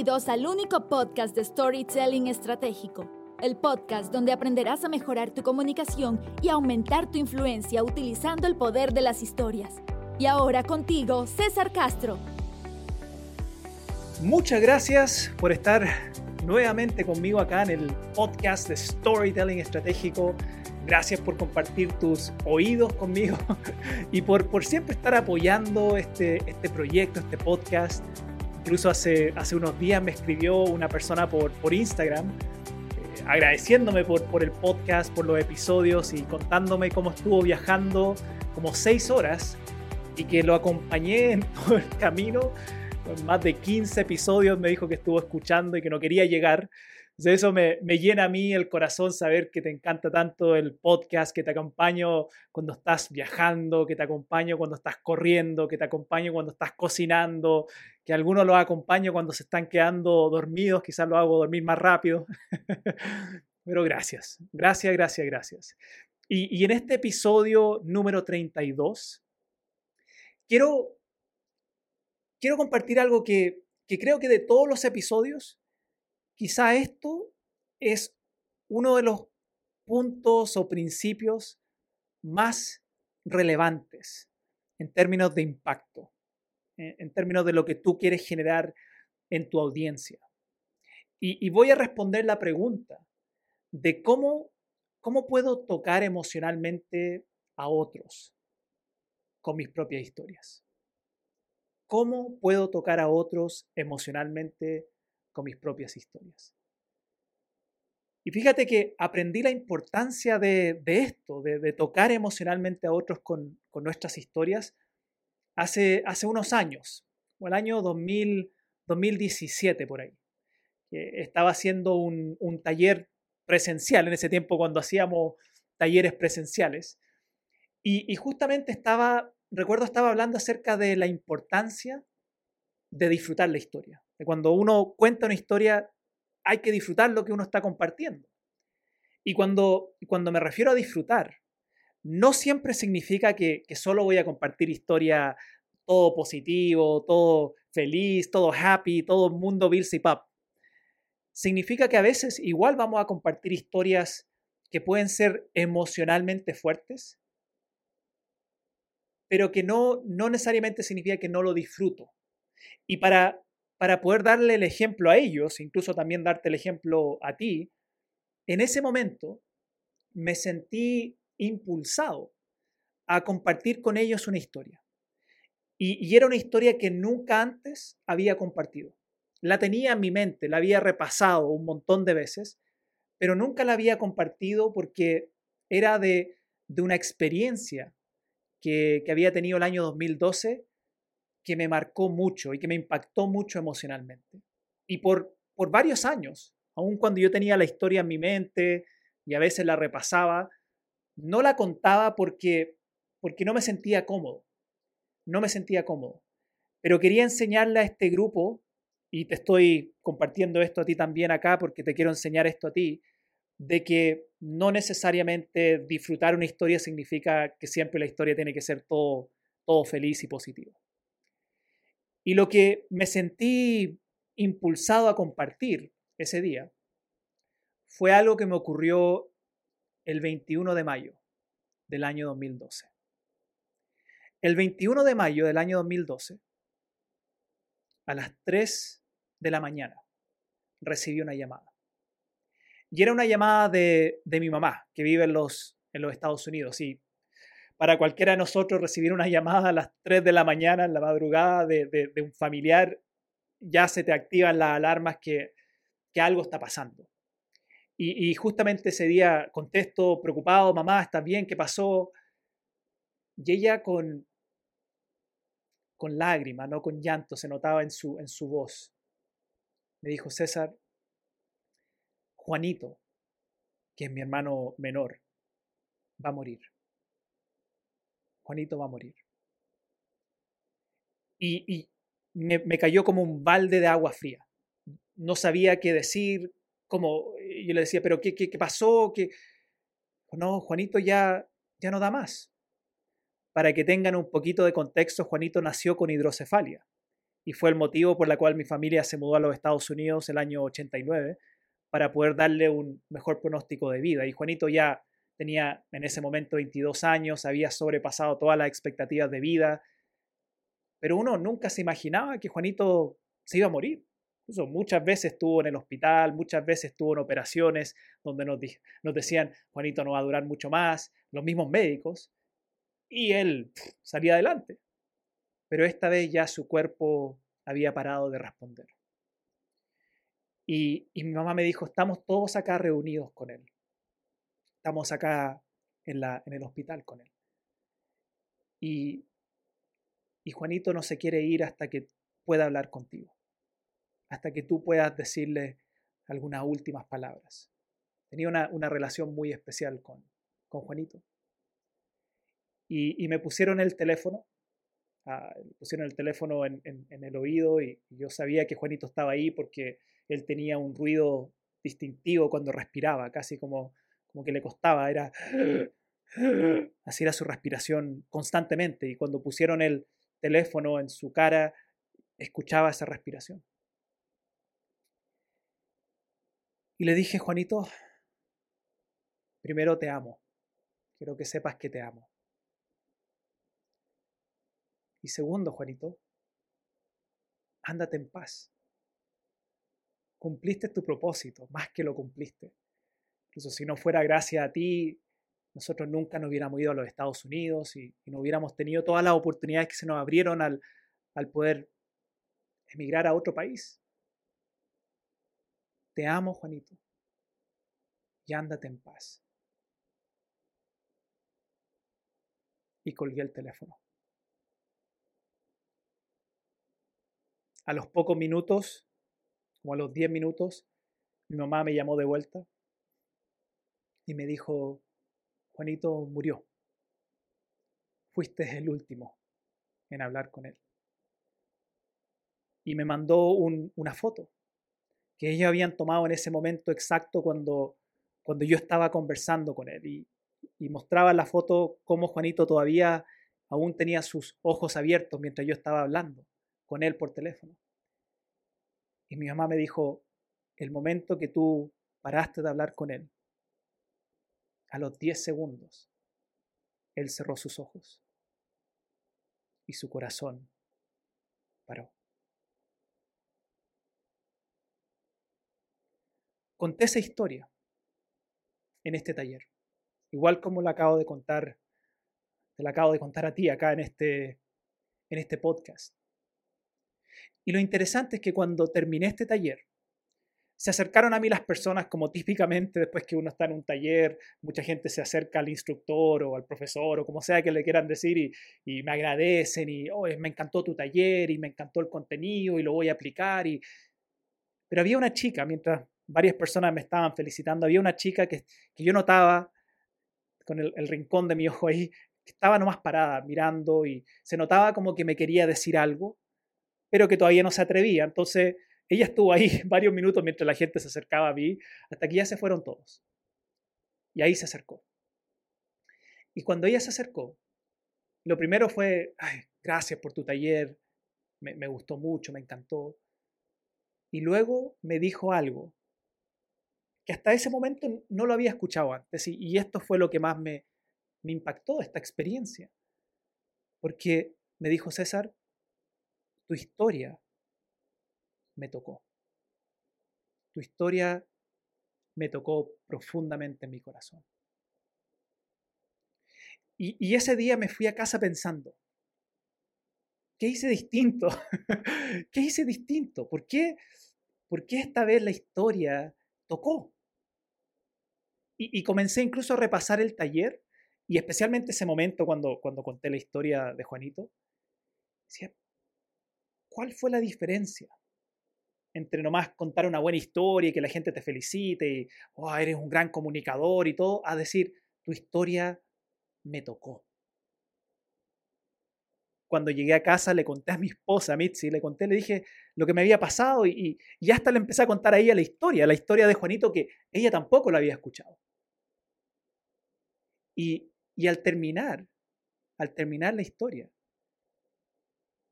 Bienvenidos al único podcast de Storytelling Estratégico, el podcast donde aprenderás a mejorar tu comunicación y aumentar tu influencia utilizando el poder de las historias. Y ahora contigo, César Castro. Muchas gracias por estar nuevamente conmigo acá en el podcast de Storytelling Estratégico. Gracias por compartir tus oídos conmigo y por, por siempre estar apoyando este, este proyecto, este podcast. Incluso hace, hace unos días me escribió una persona por, por Instagram eh, agradeciéndome por, por el podcast, por los episodios y contándome cómo estuvo viajando como seis horas y que lo acompañé en todo el camino. Más de 15 episodios me dijo que estuvo escuchando y que no quería llegar eso me, llena a mí el corazón saber que te encanta tanto el podcast, que te acompaño cuando estás viajando, que te acompaño cuando estás corriendo, que te acompaño cuando estás cocinando, que algunos los acompaño cuando se están quedando dormidos, quizás lo hago dormir más rápido. Pero gracias, gracias, gracias, gracias. Y, en este episodio número 32, quiero, quiero compartir algo que, que creo que de todos los episodios, Quizá esto es uno de los puntos o principios más relevantes en términos de impacto, en términos de lo que tú quieres generar en tu audiencia. Y, voy a responder la pregunta de cómo, cómo puedo tocar emocionalmente a otros con mis propias historias. ¿Cómo puedo tocar a otros emocionalmente con mis propias historias. Y fíjate que aprendí la importancia de, esto, de, tocar emocionalmente a otros con, nuestras historias, hace, unos años, o el año 2000, 2017 por ahí. Estaba haciendo un, taller presencial en ese tiempo cuando hacíamos talleres presenciales. Y, y justamente estaba, recuerdo, estaba hablando acerca de la importancia de disfrutar la historia cuando uno cuenta una historia, hay que disfrutar lo que uno está compartiendo. Y cuando, cuando me refiero a disfrutar, no siempre significa que, solo voy a compartir historia todo positivo, todo feliz, todo happy, todo mundo Bills y Pap. Significa que a veces igual vamos a compartir historias que pueden ser emocionalmente fuertes, pero que no, no necesariamente significa que no lo disfruto. Y para para poder darle el ejemplo a ellos, incluso también darte el ejemplo a ti, en ese momento me sentí impulsado a compartir con ellos una historia. Y, era una historia que nunca antes había compartido. La tenía en mi mente, la había repasado un montón de veces, pero nunca la había compartido porque era de, una experiencia que, que había tenido el año 2012 que me marcó mucho y que me impactó mucho emocionalmente. Y por, por varios años, aun cuando yo tenía la historia en mi mente y a veces la repasaba, no la contaba porque, porque no me sentía cómodo. No me sentía cómodo. Pero quería enseñarle a este grupo, y te estoy compartiendo esto a ti también acá porque te quiero enseñar esto a ti, de que no necesariamente disfrutar una historia significa que siempre la historia tiene que ser todo, todo feliz y positivo. Y lo que me sentí impulsado a compartir ese día fue algo que me ocurrió el 21 de mayo del año 2012. El 21 de mayo del año 2012, a las 3 de la mañana, recibí una llamada. Y era una llamada de, de mi mamá, que vive en los, en los Estados Unidos. Y para cualquiera de nosotros recibir una llamada a las 3 de la mañana, en la madrugada, de, un familiar, ya se te activan las alarmas que, algo está pasando. Y, justamente ese día contesto preocupado, mamá, ¿estás bien? ¿Qué pasó? Y ella con, con lágrimas, no con llanto, se notaba en su, en su voz. Me dijo, César, Juanito, que es mi hermano menor, va a morir. Juanito va a morir. Y, me, cayó como un balde de agua fría. No sabía qué decir, como yo le decía, pero ¿qué, qué, pasó? ¿Qué? No, Juanito ya, ya no da más. Para que tengan un poquito de contexto, Juanito nació con hidrocefalia. y fue el motivo por el cual mi familia se mudó a los Estados Unidos el año 89 para poder darle un mejor pronóstico de vida. Y Juanito ya tenía en ese momento 22 años, había sobrepasado todas las expectativas de vida, pero uno nunca se imaginaba que Juanito se iba a morir. Muchas veces estuvo en el hospital, muchas veces estuvo en operaciones donde nos decían, Juanito no va a durar mucho más, los mismos médicos, y él salía adelante. Pero esta vez ya su cuerpo había parado de responder. Y, mi mamá me dijo, estamos todos acá reunidos con él. Estamos acá en, la, en el hospital con él. Y, y Juanito no se quiere ir hasta que pueda hablar contigo, hasta que tú puedas decirle algunas últimas palabras. Tenía una, una relación muy especial con, con Juanito. Y, me pusieron el teléfono, ah, pusieron el teléfono en, el oído y, yo sabía que Juanito estaba ahí porque él tenía un ruido distintivo cuando respiraba, casi como, como que le costaba, era así era su respiración constantemente y cuando pusieron el teléfono en su cara escuchaba esa respiración. Y le dije, Juanito, primero te amo, quiero que sepas que te amo. Y segundo, Juanito, ándate en paz. Cumpliste tu propósito, más que lo cumpliste. Incluso si no fuera gracias a ti, nosotros nunca nos hubiéramos ido a los Estados Unidos y, no hubiéramos tenido todas las oportunidades que se nos abrieron al, al poder emigrar a otro país. Te amo, Juanito, y ándate en paz. Y colgué el teléfono. A los pocos minutos, como a los 10 minutos, mi mamá me llamó de vuelta y me dijo, Juanito murió. Fuiste el último en hablar con él. Y me mandó una foto que ellos habían tomado en ese momento exacto cuando, cuando yo estaba conversando con él. Y, y mostraba la foto cómo Juanito todavía aún tenía sus ojos abiertos mientras yo estaba hablando con él por teléfono. Y mi mamá me dijo, el momento que tú paraste de hablar con él, a los 10 segundos, él cerró sus ojos y su corazón paró. Conté esa historia en este taller, igual como la acabo de contar, te la acabo de contar a ti acá en este, en este podcast. Y lo interesante es que cuando terminé este taller, se acercaron a mí las personas como típicamente después que uno está en un taller, mucha gente se acerca al instructor o al profesor o como sea que le quieran decir y, y me agradecen y oh, me encantó tu taller y me encantó el contenido y lo voy a aplicar. Y... Pero había una chica, mientras varias personas me estaban felicitando, había una chica que, que yo notaba con el, el rincón de mi ojo ahí, que estaba nomás parada mirando y se notaba como que me quería decir algo pero que todavía no se atrevía. Entonces, ella estuvo ahí varios minutos mientras la gente se acercaba a mí, hasta que ya se fueron todos. Y ahí se acercó. Y cuando ella se acercó, lo primero fue, Ay, gracias por tu taller, me, gustó mucho, me encantó. Y luego me dijo algo que hasta ese momento no lo había escuchado antes. Y, y esto fue lo que más me impactó, esta experiencia. Porque me dijo César, tu historia me tocó. Tu historia me tocó profundamente en mi corazón. Y, ese día me fui a casa pensando, ¿qué hice distinto? ¿Qué hice distinto? ¿Por qué, ¿Por qué esta vez la historia tocó? Y, comencé incluso a repasar el taller y especialmente ese momento cuando, cuando conté la historia de Juanito. Decía, ¿Cuál fue la diferencia entre nomás contar una buena historia y que la gente te felicite y oh, eres un gran comunicador y todo, a decir, tu historia me tocó? Cuando llegué a casa le conté a mi esposa, Mitzi, le conté, le dije lo que me había pasado y, y hasta le empecé a contar a ella la historia, la historia de Juanito que ella tampoco la había escuchado. Y, y al terminar, al terminar la historia,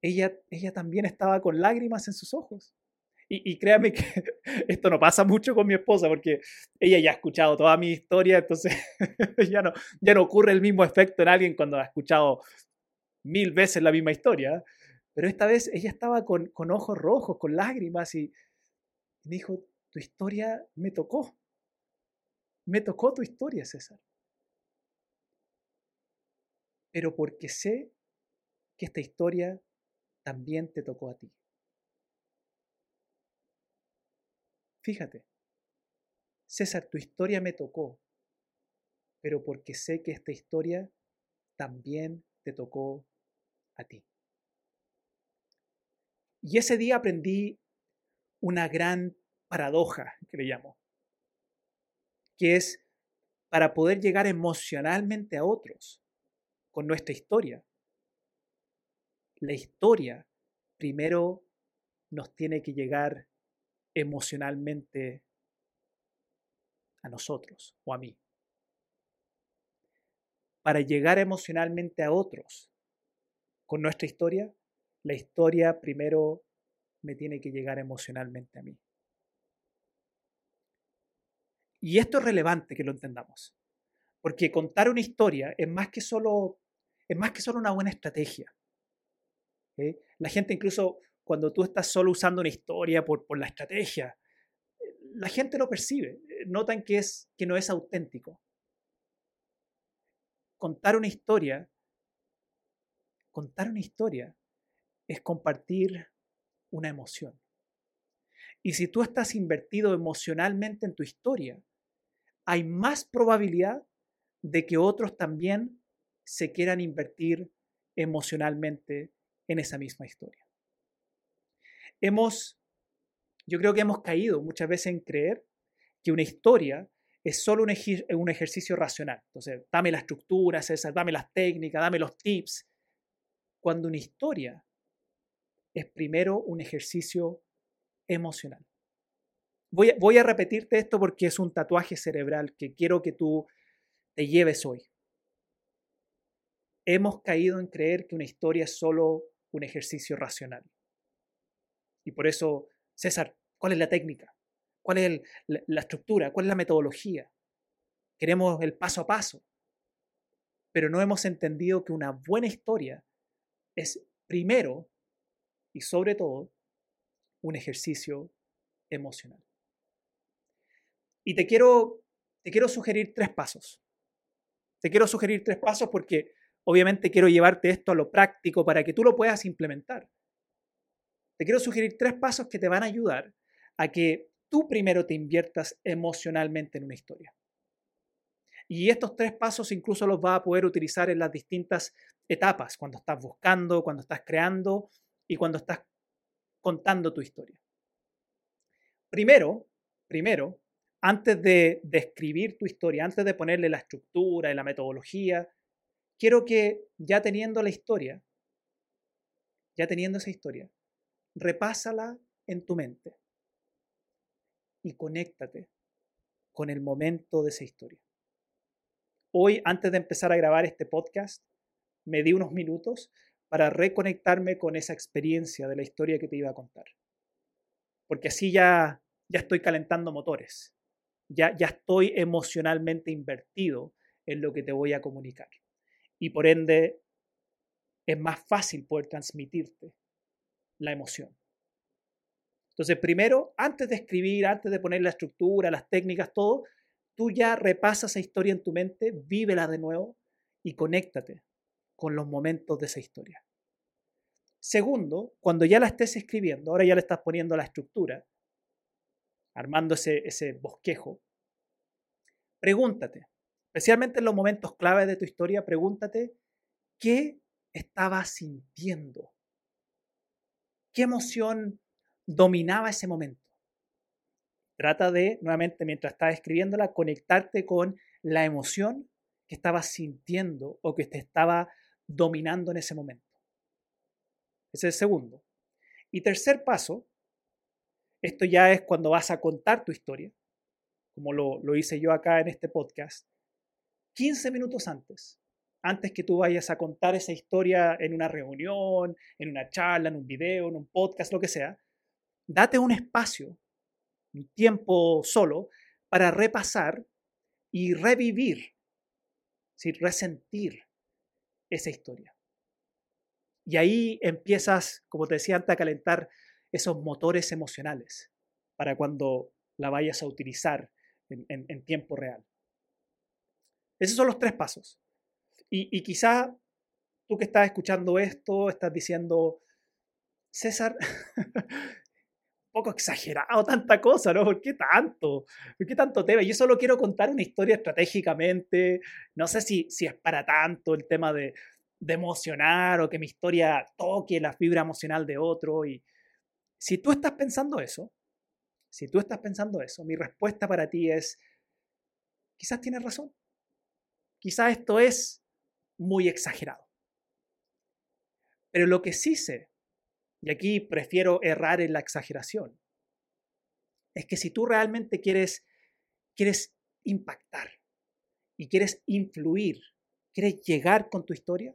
ella, ella también estaba con lágrimas en sus ojos. Y, y, créame que esto no pasa mucho con mi esposa porque ella ya ha escuchado toda mi historia, entonces ya no, ya no ocurre el mismo efecto en alguien cuando ha escuchado mil veces la misma historia. Pero esta vez ella estaba con, con ojos rojos, con lágrimas y me dijo, tu historia me tocó. Me tocó tu historia, César. Pero porque sé que esta historia también te tocó a ti. Fíjate, César, tu historia me tocó, pero porque sé que esta historia también te tocó a ti. Y ese día aprendí una gran paradoja, que le llamo, que es para poder llegar emocionalmente a otros con nuestra historia. La historia primero nos tiene que llegar emocionalmente a nosotros o a mí. Para llegar emocionalmente a otros con nuestra historia, la historia primero me tiene que llegar emocionalmente a mí. Y esto es relevante que lo entendamos, porque contar una historia es más que solo, es más que solo una buena estrategia. La gente incluso cuando tú estás solo usando una historia por, la estrategia, la gente lo percibe, notan que, que no es auténtico. Contar una historia, contar una historia es compartir una emoción. Y si tú estás invertido emocionalmente en tu historia, hay más probabilidad de que otros también se quieran invertir emocionalmente en esa misma historia hemos, yo creo que hemos caído muchas veces en creer que una historia es solo un, ejercicio racional. Entonces, dame la estructura, César, dame las técnicas, dame los tips. Cuando una historia es primero un ejercicio emocional. Voy a, voy a repetirte esto porque es un tatuaje cerebral que quiero que tú te lleves hoy. Hemos caído en creer que una historia es solo un ejercicio racional. Y por eso, César, ¿cuál es la técnica? ¿Cuál es la, estructura? ¿Cuál es la metodología? Queremos el paso a paso. Pero no hemos entendido que una buena historia es primero y sobre todo un ejercicio emocional. Y te quiero, te quiero sugerir tres pasos. Te quiero sugerir tres pasos porque obviamente quiero llevarte esto a lo práctico para que tú lo puedas implementar te quiero sugerir tres pasos que te van a ayudar a que tú primero te inviertas emocionalmente en una historia. Y estos tres pasos incluso los vas a poder utilizar en las distintas etapas, cuando estás buscando, cuando estás creando y cuando estás contando tu historia. Primero, primero, antes de, describir tu historia, antes de ponerle la estructura y la metodología, quiero que ya teniendo la historia, ya teniendo esa historia, repásala en tu mente y conéctate con el momento de esa historia. Hoy, antes de empezar a grabar este podcast, me di unos minutos para reconectarme con esa experiencia de la historia que te iba a contar. Porque así ya, ya estoy calentando motores, ya, ya estoy emocionalmente invertido en lo que te voy a comunicar. Y por ende, es más fácil poder transmitirte la emoción. Entonces, primero, antes de escribir, antes de poner la estructura, las técnicas, todo, tú ya repasas esa historia en tu mente, vívela de nuevo y conéctate con los momentos de esa historia. Segundo, cuando ya la estés escribiendo, ahora ya le estás poniendo la estructura, armando ese, bosquejo, pregúntate, especialmente en los momentos clave de tu historia, pregúntate qué estabas sintiendo ¿Qué emoción dominaba ese momento? Trata de, nuevamente, mientras estás escribiéndola, conectarte con la emoción que estabas sintiendo o que te estaba dominando en ese momento. Ese es el segundo. Y tercer paso, esto ya es cuando vas a contar tu historia, como lo, lo hice yo acá en este podcast, 15 minutos antes, antes que tú vayas a contar esa historia en una reunión, en una charla, en un video, en un podcast, lo que sea, date un espacio, un tiempo solo, para repasar y revivir, ¿sí? resentir esa historia. Y ahí empiezas, como te decía antes, a calentar esos motores emocionales para cuando la vayas a utilizar en, tiempo real. Esos son los tres pasos. Y, y quizá tú que estás escuchando esto, estás diciendo, César, un poco exagerado tanta cosa, ¿no? ¿Por qué tanto? ¿Por qué tanto tema? Yo solo quiero contar una historia estratégicamente. No sé si, si es para tanto el tema de, emocionar o que mi historia toque la fibra emocional de otro. Y si tú estás pensando eso, si tú estás pensando eso, mi respuesta para ti es, quizás tienes razón. Quizás esto es muy exagerado. Pero lo que sí sé, y aquí prefiero errar en la exageración, es que si tú realmente quieres, quieres impactar y quieres influir, quieres llegar con tu historia,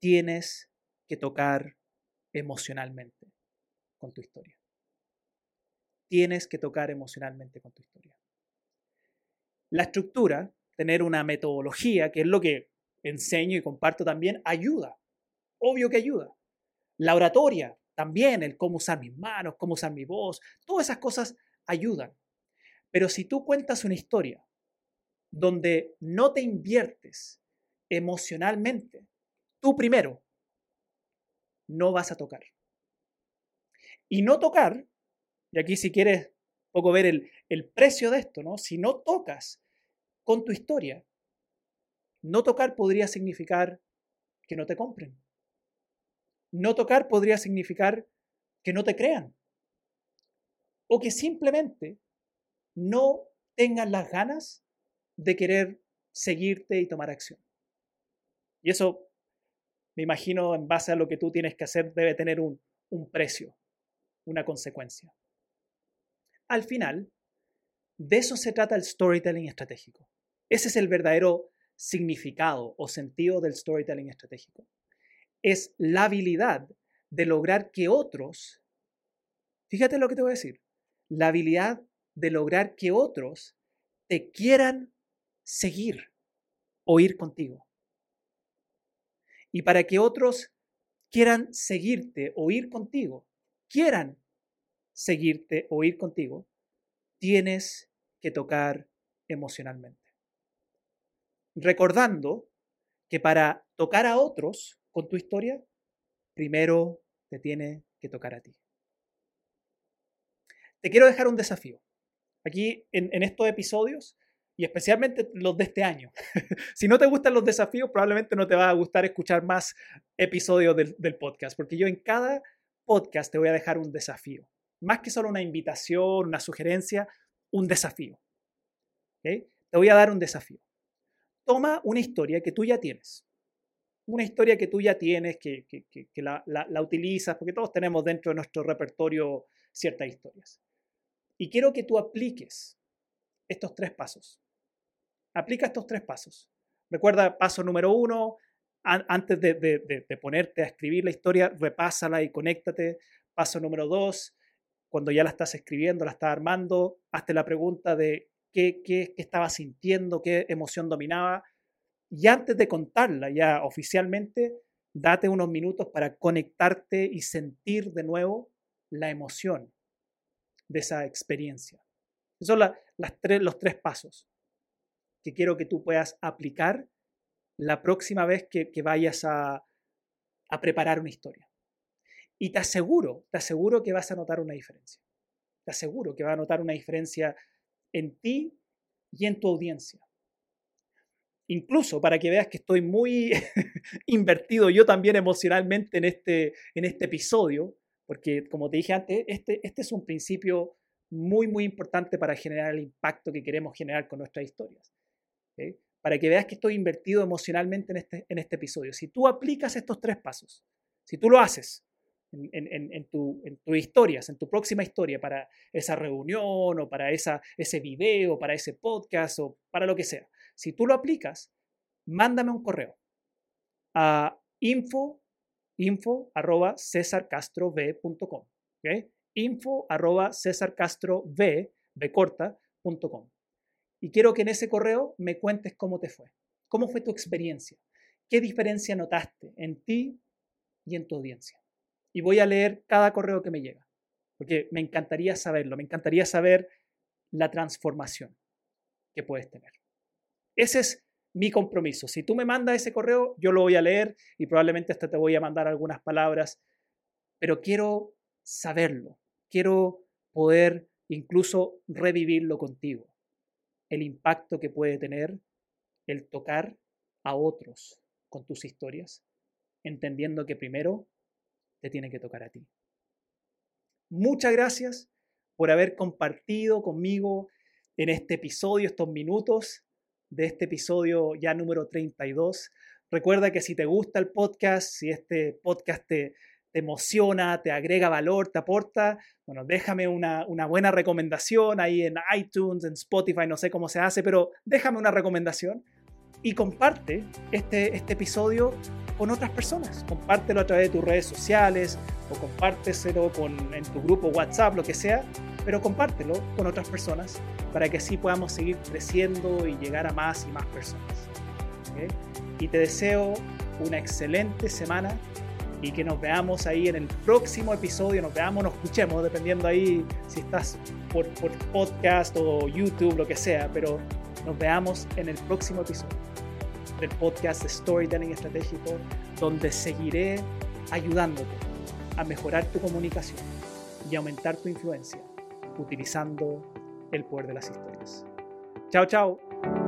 tienes que tocar emocionalmente con tu historia. Tienes que tocar emocionalmente con tu historia. La estructura, tener una metodología, que es lo que enseño y comparto también, ayuda. Obvio que ayuda. La oratoria, también, el cómo usar mis manos, cómo usar mi voz, todas esas cosas ayudan. Pero si tú cuentas una historia donde no te inviertes emocionalmente, tú primero no vas a tocar. Y no tocar, y aquí si quieres un poco ver el, el precio de esto, ¿no? Si no tocas con tu historia, no tocar podría significar que no te compren. No tocar podría significar que no te crean. O que simplemente no tengan las ganas de querer seguirte y tomar acción. Y eso me imagino en base a lo que tú tienes que hacer, debe tener un, un precio, una consecuencia. Al final, de eso se trata el storytelling estratégico. Ese es el verdadero significado o sentido del storytelling estratégico. Es la habilidad de lograr que otros, fíjate lo que te voy a decir, la habilidad de lograr que otros te quieran seguir o ir contigo. Y para que otros quieran seguirte o ir contigo, quieran seguirte o ir contigo, tienes que tocar emocionalmente. Recordando que para tocar a otros con tu historia, primero te tiene que tocar a ti. Te quiero dejar un desafío. Aquí en, estos episodios y especialmente los de este año. si no te gustan los desafíos, probablemente no te va a gustar escuchar más episodios del, podcast, porque yo en cada podcast te voy a dejar un desafío. Más que solo una invitación, una sugerencia, un desafío. Te voy a dar un desafío. Toma una historia que tú ya tienes. Una historia que tú ya tienes, que, la, utilizas, porque todos tenemos dentro de nuestro repertorio ciertas historias. Y quiero que tú apliques estos tres pasos. Aplica estos tres pasos. Recuerda, paso número uno, antes de, ponerte a escribir la historia, repásala y conéctate. Paso número dos, cuando ya la estás escribiendo, la estás armando, hazte la pregunta de qué, qué, qué estaba sintiendo, qué emoción dominaba. Y antes de contarla ya oficialmente, date unos minutos para conectarte y sentir de nuevo la emoción de esa experiencia. Esos son los tres pasos que quiero que tú puedas aplicar la próxima vez que, vayas a, a preparar una historia. Y te aseguro, te aseguro que vas a notar una diferencia. Te aseguro que vas a notar una diferencia en ti y en tu audiencia. Incluso para que veas que estoy muy invertido yo también emocionalmente en este, en este episodio, porque como te dije antes, este, este es un principio muy, muy importante para generar el impacto que queremos generar con nuestras historias para que veas que estoy invertido emocionalmente en este, en este episodio. Si tú aplicas estos tres pasos, si tú lo haces en, en, en, tu, en tus historias, en tu próxima historia, para esa reunión o para esa, ese video, para ese podcast o para lo que sea, si tú lo aplicas, mándame un correo a info, info arroba cesarcastrov.com. ¿okay? Info arroba cesarcastrov, Y quiero que en ese correo me cuentes cómo te fue. ¿Cómo fue tu experiencia? ¿Qué diferencia notaste en ti y en tu audiencia? Y voy a leer cada correo que me llega, porque me encantaría saberlo, me encantaría saber la transformación que puedes tener. Ese es mi compromiso. Si tú me mandas ese correo, yo lo voy a leer y probablemente hasta te voy a mandar algunas palabras, pero quiero saberlo, quiero poder incluso revivirlo contigo, el impacto que puede tener el tocar a otros con tus historias, entendiendo que primero te tiene que tocar a ti. Muchas gracias por haber compartido conmigo en este episodio, estos minutos de este episodio ya número 32. Recuerda que si te gusta el podcast, si este podcast te, emociona, te agrega valor, te aporta, bueno, déjame una, una, buena recomendación ahí en iTunes, en Spotify, no sé cómo se hace, pero déjame una recomendación y comparte este, este episodio con otras personas. Compártelo a través de tus redes sociales o compárteselo con, en tu grupo WhatsApp, lo que sea, pero compártelo con otras personas para que así podamos seguir creciendo y llegar a más y más personas. Y te deseo una excelente semana y que nos veamos ahí en el próximo episodio, nos veamos, nos escuchemos, dependiendo ahí si estás por, por podcast o YouTube, lo que sea, pero nos veamos en el próximo episodio del podcast Storytelling Estratégico, donde seguiré ayudándote a mejorar tu comunicación y aumentar tu influencia utilizando el poder de las historias. Chao, chao.